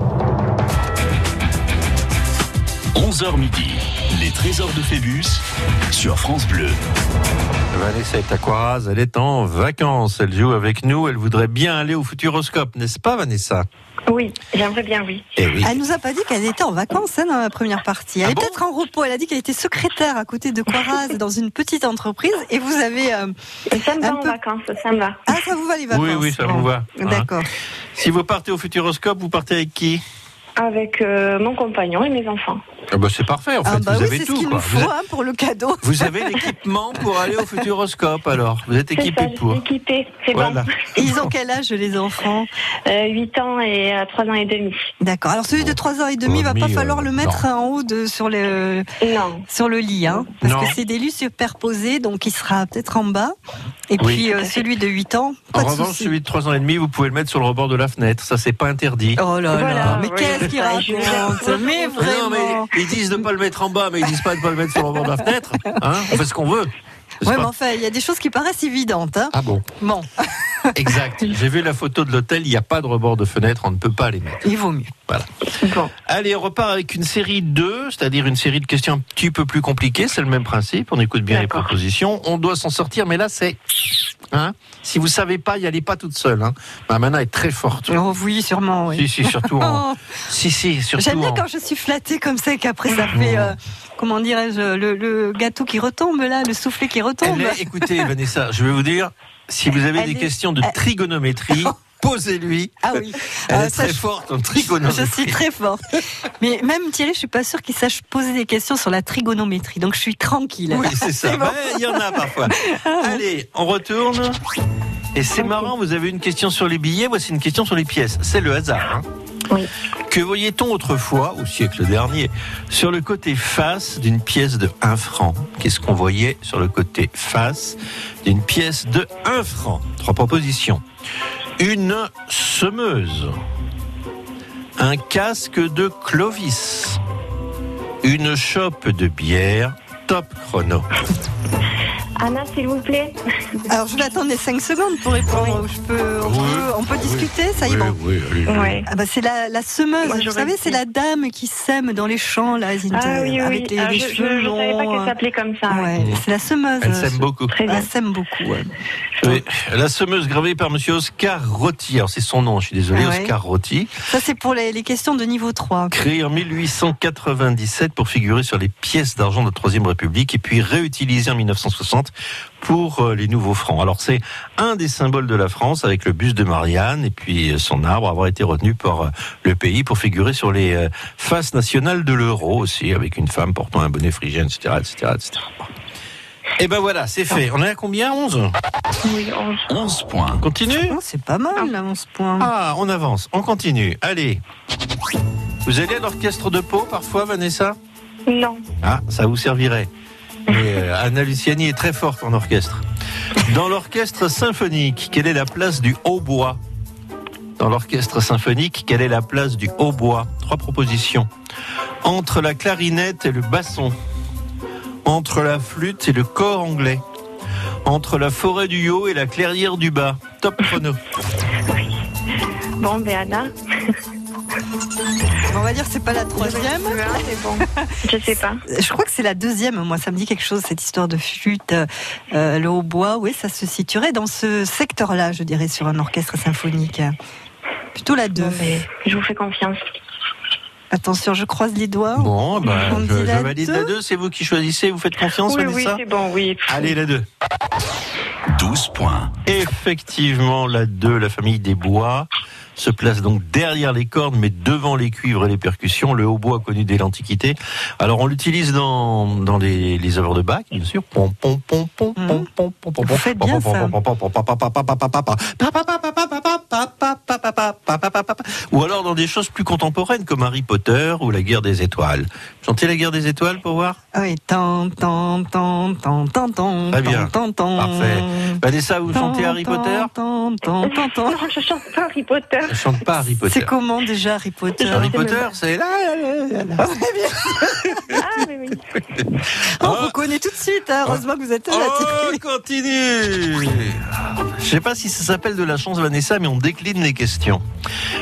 11h midi, les trésors de Phébus sur France Bleu. Vanessa est à Coiraz, elle est en vacances, elle joue avec nous, elle voudrait bien aller au Futuroscope, n'est-ce pas Vanessa? Oui, j'aimerais bien, oui. Eh oui. Elle nous a pas dit qu'elle était en vacances hein, dans la première partie. Elle Ah est bon peut-être en repos. Elle a dit qu'elle était secrétaire à côté de Coiraz dans une petite entreprise. Et vous avez. euh, Ça me va en vacances, ça me va. Ah, ça vous va les vacances Oui, oui, ça vous va. hein. D'accord. Si vous partez au Futuroscope, vous partez avec qui? Avec euh, mon compagnon et mes enfants. ah bah C'est parfait, en fait, Ah bah vous oui, avez c'est ce tout. qu'il quoi. nous Vous, faut a- hein, pour le cadeau. vous avez l'équipement pour aller au Futuroscope, alors Vous êtes C'est équipé pour suis équipée, c'est Voilà. bon. Ils ont quel âge les enfants? Euh, 8 ans et euh, 3 ans et demi. D'accord. Alors celui de 3 ans et demi, il va Oh, pas falloir euh, le mettre en haut de sur le Non. sur le lit, hein, parce Non. que c'est des lits superposés, donc il sera peut-être en bas. Et Oui. puis euh, celui de 8 ans, pas En de revanche, celui de 3 ans et demi, vous pouvez le mettre sur le rebord de la fenêtre. Ça, c'est pas interdit. Oh là là, mais oui, qu'il raconte Mais Mais non, mais ils disent de pas le mettre en bas, mais ils disent pas de pas le mettre sur le rebord de la fenêtre. Hein On fait ce qu'on veut. pas mais enfin, il y a des choses qui paraissent évidentes. Hein. Ah bon? Bon, Exact. J'ai vu la photo de l'hôtel, il n'y a pas de rebord de fenêtre, on ne peut pas les mettre. il vaut mieux. Voilà. Bon. Allez, on repart avec une série 2, c'est-à-dire une série de questions un petit peu plus compliquées. C'est le même principe. On écoute bien les propositions. On doit s'en sortir, mais là, c'est. Hein si vous savez pas, y allez pas toute seule. Hein. Ma mana est très forte. Oh oui, sûrement, oui. Si, si, surtout en. Oh, Si, si, surtout J'aime bien en- quand je suis flattée comme ça et qu'après ça fait, euh, comment dirais-je, le, le gâteau qui retombe là, le soufflet qui retombe. Elle est- écoutez, Vanessa, je vais vous dire, si vous avez Elle des est- questions de trigonométrie, posez-lui. Ah oui. Elle Ah, est très je- forte en Je trigonométrie. suis très forte. Mais même Thierry, je suis pas sûre qu'il sache poser des questions sur la trigonométrie. Donc je suis tranquille. Oui, c'est ça. Bon. Ouais, Il y en a parfois. Allez, on retourne. Et c'est marrant, vous avez une question sur les billets, voici une question sur les pièces. C'est le hasard. hein. Oui. Que voyait-on autrefois, au siècle dernier, sur le côté face d'une pièce de 1 franc? Qu'est-ce qu'on voyait sur le côté face d'une pièce de 1 franc? Trois propositions. Une semeuse. Un casque de Clovis. Une chope de bière. Top chrono. Anna, s'il vous plaît. Alors je vais attendre les 5 secondes pour répondre. Je peux, on, Oui. peut, on peut discuter, ça y est. bon. oui. Ouais. Ah bah c'est la, la semeuse. Moi, Vous savez, c'est la dame qui sème dans les champs là, Ah oui, oui. avec les, Ah, les je, cheveux je savais pas longs, qu'elle s'appelait comme ça. Ouais, c'est la semeuse. Elle s'aime beaucoup. Très bien. Elle s'aime beaucoup. ouais. Oui, la semeuse gravée par monsieur Oscar Rotti. Alors c'est son nom, je suis désolé, Ah ouais. Oscar Rotti. Ça c'est pour les, les questions de niveau 3. Créé en 1897 pour figurer sur les pièces d'argent de la Troisième République et puis réutilisé en 1960 pour euh, les nouveaux francs. Alors c'est un des symboles de la France avec le buste de Marianne et puis euh, son arbre avoir été retenu par euh, le pays pour figurer sur les faces nationales de l'euro aussi avec une femme portant un bonnet phrygien, etc. etc., etc. Et ben voilà, c'est fait. On est à combien 11 Oui, on- 11 points. On continue? Oh, c'est pas mal là, 11 points. Ah, on avance, on continue. Allez. Vous allez à l'orchestre de Pau parfois, Vanessa? Non. Ah, ça vous servirait. Euh, Anna Luciani est très forte en orchestre. Dans l'orchestre symphonique, quelle est la place du hautbois? Dans l'orchestre symphonique, quelle est la place du hautbois? Trois propositions. Entre la clarinette et le basson. Entre la flûte et le corps anglais. Entre la forêt du haut et la clairière du bas. Top chrono. Bon, ben Anna. On va dire que c'est pas la troisième. Je sais pas. Je crois que c'est la deuxième. Moi, ça me dit quelque chose cette histoire de flûte, euh, euh, le hautbois. Oui, ça se situerait dans ce secteur-là, je dirais, sur un orchestre symphonique. Plutôt la 2. Bon, ben, je vous fais confiance. Attention, je croise les doigts. Bon, bah, On je, valide deux. la 2, c'est vous qui choisissez, vous faites confiance, oui, oui, c'est bon, oui. Allez, la 2. 12 points. Effectivement, la 2, la famille des bois, se place donc derrière les cordes, mais devant les cuivres et les percussions. Le hautbois connu dès l'Antiquité. Alors, on l'utilise dans, dans les, les œuvres de Bach, bien sûr. Pom, pom, pom, pom, pom, pom, pom, pom, bien ça. Ou alors dans des choses plus contemporaines, comme Harry Potter ou la guerre des étoiles. Chantez la guerre des étoiles pour voir Ah oui, tant, tant, tant, tant, tant, tant, Très bien. tant, tant, Parfait. Vanessa, vous chantez tant, Harry tant, Potter tant, tant, tant, tant. Non, je chante Harry Potter. Elle chante pas Harry Potter. C'est comment déjà Harry Potter Harry Potter, c'est là. là, là, là, là. Ah oui, oui. On reconnaît tout de suite, hein. heureusement que vous êtes là. Oh, continue Je sais pas si ça s'appelle de la chance, Vanessa, mais on décline les questions.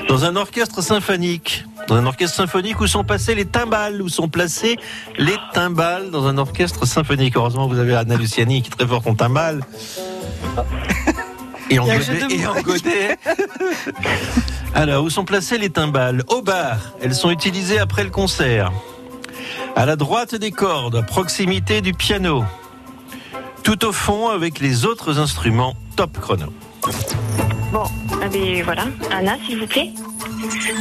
Dans un orchestre symphonique, dans un orchestre symphonique, où sont passés les timbales? Où sont placés les timbales dans un orchestre symphonique? Heureusement, vous avez Anna Luciani qui est très forte en timbales. Et en et godet. Alors, où sont placées les timbales? Au bar. Elles sont utilisées après le concert. À la droite des cordes, à proximité du piano. Tout au fond avec les autres instruments. Top chrono. Bon, eh bien, voilà. Anna, s'il vous plaît.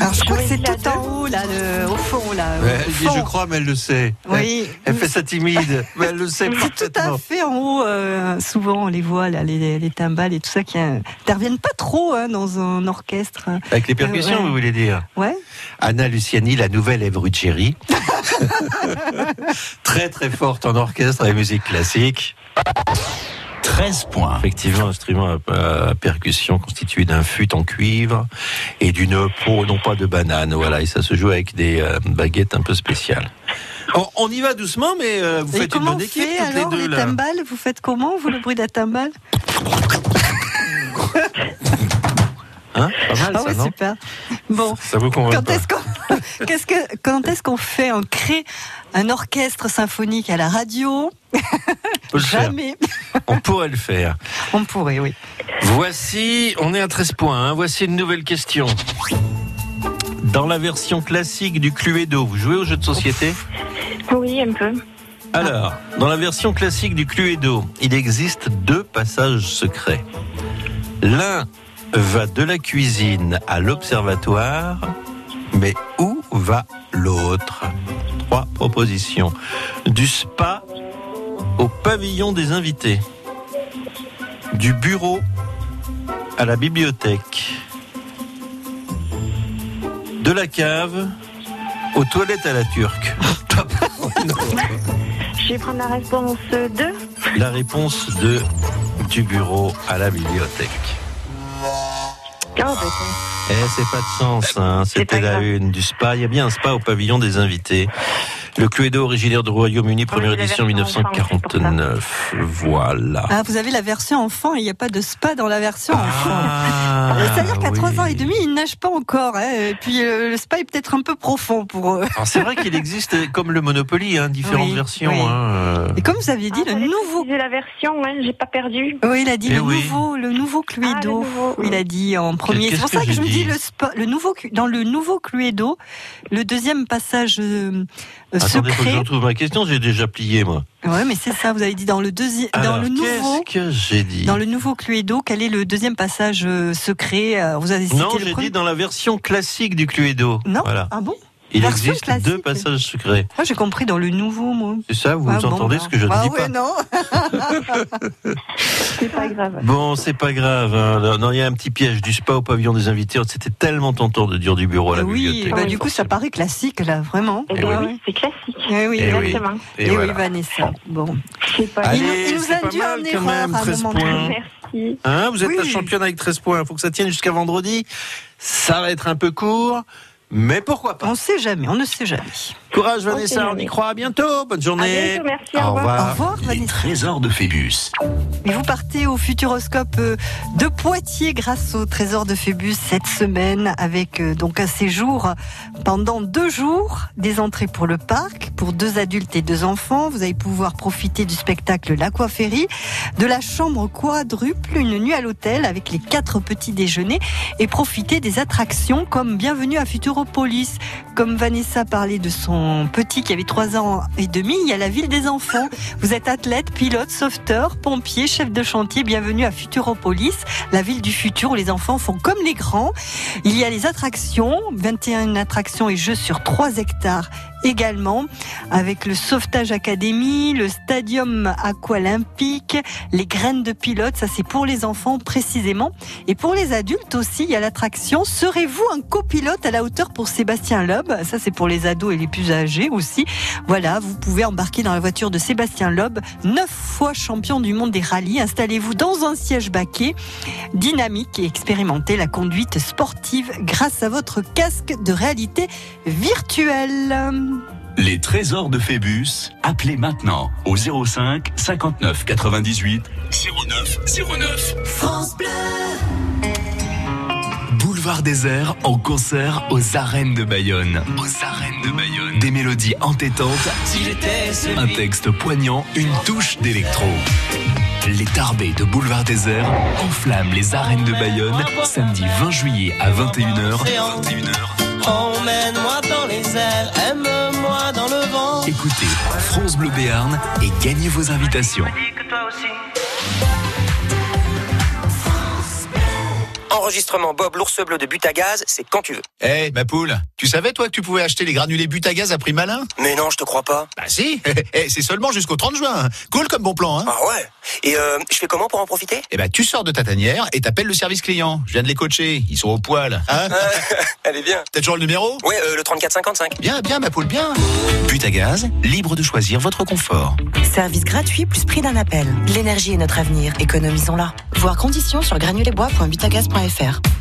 Alors je crois que c'est tout en haut, là, le- au fond, là. au Elle dit, fond. je crois, mais elle le sait. Oui. Elle, elle fait ça timide, mais elle le sait C'est tout à fait en haut. euh, souvent, on les voit, là, les, les timbales et tout ça qui interviennent pas trop hein, dans un orchestre. Avec les percussions, Euh, ouais. vous voulez dire Ouais. Anna Luciani, la nouvelle Ève Ruggieri. très très forte en orchestre et musique classique. 13 points. Effectivement, instrument à, à percussion constitué d'un fût en cuivre et d'une peau, non pas de banane. Voilà, et ça se joue avec des euh, baguettes un peu spéciales. On, on y va doucement, mais euh, vous et faites une bonne équipe fait toutes alors les deux. les là. timbales? Vous faites comment, vous, le bruit de la timbale? Hein Pas mal, Ah ça, ouais, non super. Bon. Ça vous convainc Quand est-ce qu'on que quand est-ce qu'on fait on crée un orchestre symphonique à la radio On faire. Jamais. On pourrait le faire. On pourrait, oui. Voici, on est à 13 points. hein. Voici une nouvelle question. Dans la version classique du Cluedo, vous jouez aux jeux de société? Oui, un peu. Alors, dans la version classique du Cluedo, il existe deux passages secrets. L'un va de la cuisine à l'observatoire, mais où va l'autre? Trois propositions. Du spa au pavillon des invités. Du bureau à la bibliothèque. De la cave aux toilettes à la turque. Je vais prendre la réponse 2. La réponse de du bureau à la bibliothèque. Eh, c'est pas de chance, hein. c'était la une du spa. Il y a bien un spa au pavillon des invités. Le Cluedo originaire du Royaume-Uni, première édition version enfant, 1949. Voilà. Ah, vous avez la version enfant, il n'y a pas de spa dans la version enfant. Ah, C'est-à-dire qu'à oui. 3 ans et demi, ils nagent pas encore. hein. Et puis euh, le spa est peut-être un peu profond pour eux. C'est vrai qu'il existe, comme le Monopoly, hein, différentes Oui, versions. oui. hein, euh. Et comme vous aviez dit, Ah, le nouveau. préciser la version, hein, j'ai pas perdu. Oui, il a dit Eh le oui. nouveau, le nouveau Cluedo. Ah, le nouveau. Il a dit en premier. C'est pour que ça que j'ai je me dis le spa, le nouveau, dans le nouveau Cluedo, le deuxième passage euh, euh, Attendez, faut que je retrouve ma question, j'ai déjà plié, moi. Ouais, mais c'est ça. Vous avez dit dans le deuxième, dans le nouveau. qu'est-ce que j'ai dit Dans le nouveau Cluedo, quel est le deuxième passage euh, secret Euh, Vous avez cité Non, j'ai dit dans la version classique du Cluedo. Non Voilà. Ah bon Il Version existe classique. deux passages secrets. Moi, j'ai compris dans le nouveau, moi. C'est ça, vous Ah bon, entendez bah. ce que je ne Ah dis ouais, pas non. C'est pas grave. Bon, c'est pas grave. hein. Non, il y a un petit piège du spa au pavillon des invités. C'était tellement tentant de dire du bureau à la oui, bibliothèque. bah, du coup, ça paraît classique, là, vraiment. Eh Eh bien oui. oui, c'est classique. Oui, Eh oui. Exactement. Et Et oui. Vanessa. Bon. C'est pas Allez, il nous, a mal en quand erreur même, à un 13 moment points. donné. Merci. Hein, vous êtes Oui. la championne avec 13 points. Il faut que ça tienne jusqu'à vendredi. Ça va être un peu court, mais pourquoi pas. On sait jamais, on ne sait jamais. Courage, Vanessa. On y croit. À bientôt. Bonne À journée. bientôt, merci, au revoir. Au revoir, Les Vanessa. trésors de Phébus. Et vous partez au Futuroscope euh, de Poitiers grâce au Trésor de Phébus cette semaine avec euh, donc un séjour pendant deux jours, des entrées pour le parc pour deux adultes et deux enfants. Vous allez pouvoir profiter du spectacle L'Aquaférie, de la chambre quadruple, une nuit à l'hôtel avec les quatre petits déjeuners et profiter des attractions comme Bienvenue à Futuropolis. Comme Vanessa parlait de son petit qui avait trois ans et demi, il y a la ville des enfants. Vous êtes athlète, pilote, sauveteur, pompier, chef de chantier. Bienvenue à Futuropolis, la ville du futur où les enfants font comme les grands. Il y a les attractions, 21 attractions et jeux sur 3 hectares également, avec le Sauvetage Academy, le Stadium Aqualympique, les graines de pilote, ça c'est pour les enfants précisément. Et pour les adultes aussi, il y a l'attraction Serez-vous un copilote à la hauteur pour Sébastien Loeb? Ça c'est pour les ados et les plus âgés aussi. Voilà, vous pouvez embarquer dans la voiture de Sébastien Loeb, neuf fois champion du monde des rallyes. Installez-vous dans un siège baquet, dynamique et expérimentez la conduite sportive grâce à votre casque de réalité virtuelle. Les trésors de Phébus, appelez maintenant au 05 59 98 09 09. France Bleu. Boulevard désert en concert aux arènes de Bayonne. Aux arènes de Bayonne. Des mélodies entêtantes, Si un texte poignant, une touche d'électro. Les Tarbés de Boulevard désert enflamment les arènes de Bayonne samedi 20 juillet à 21h. 21h. Emmène-moi dans les airs, aime-moi dans le vent. Écoutez France Bleu Béarn et gagnez vos invitations. Enregistrement Bob l'ours bleu de but à gaz, c'est quand tu veux. Eh, ma poule, tu savais toi que tu pouvais acheter les granulés but à gaz à prix malin? Mais non, je te crois pas. Bah si, Eh, c'est seulement jusqu'au 30 juin. Cool comme bon plan, hein Ah ouais Et euh, je fais comment pour en profiter? Eh ben, tu sors de ta tanière et t'appelles le service client. Je viens de les coacher, ils sont au poil. Hein Elle est bien. T'as toujours le numéro? Ouais, euh, le 3455. Bien, bien, ma poule, bien. But à gaz, libre de choisir votre confort. Service gratuit plus prix d'un appel. L'énergie est notre avenir, économisons-la. Voir conditions sur granulesbois.butagaz.fr.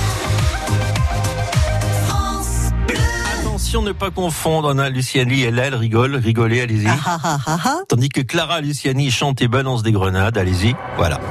Attention, ne pas confondre. On a Luciani, elle, elle rigole, rigolez, allez-y. Ah, Tandis que Clara Luciani chante et balance des grenades, allez-y. Voilà.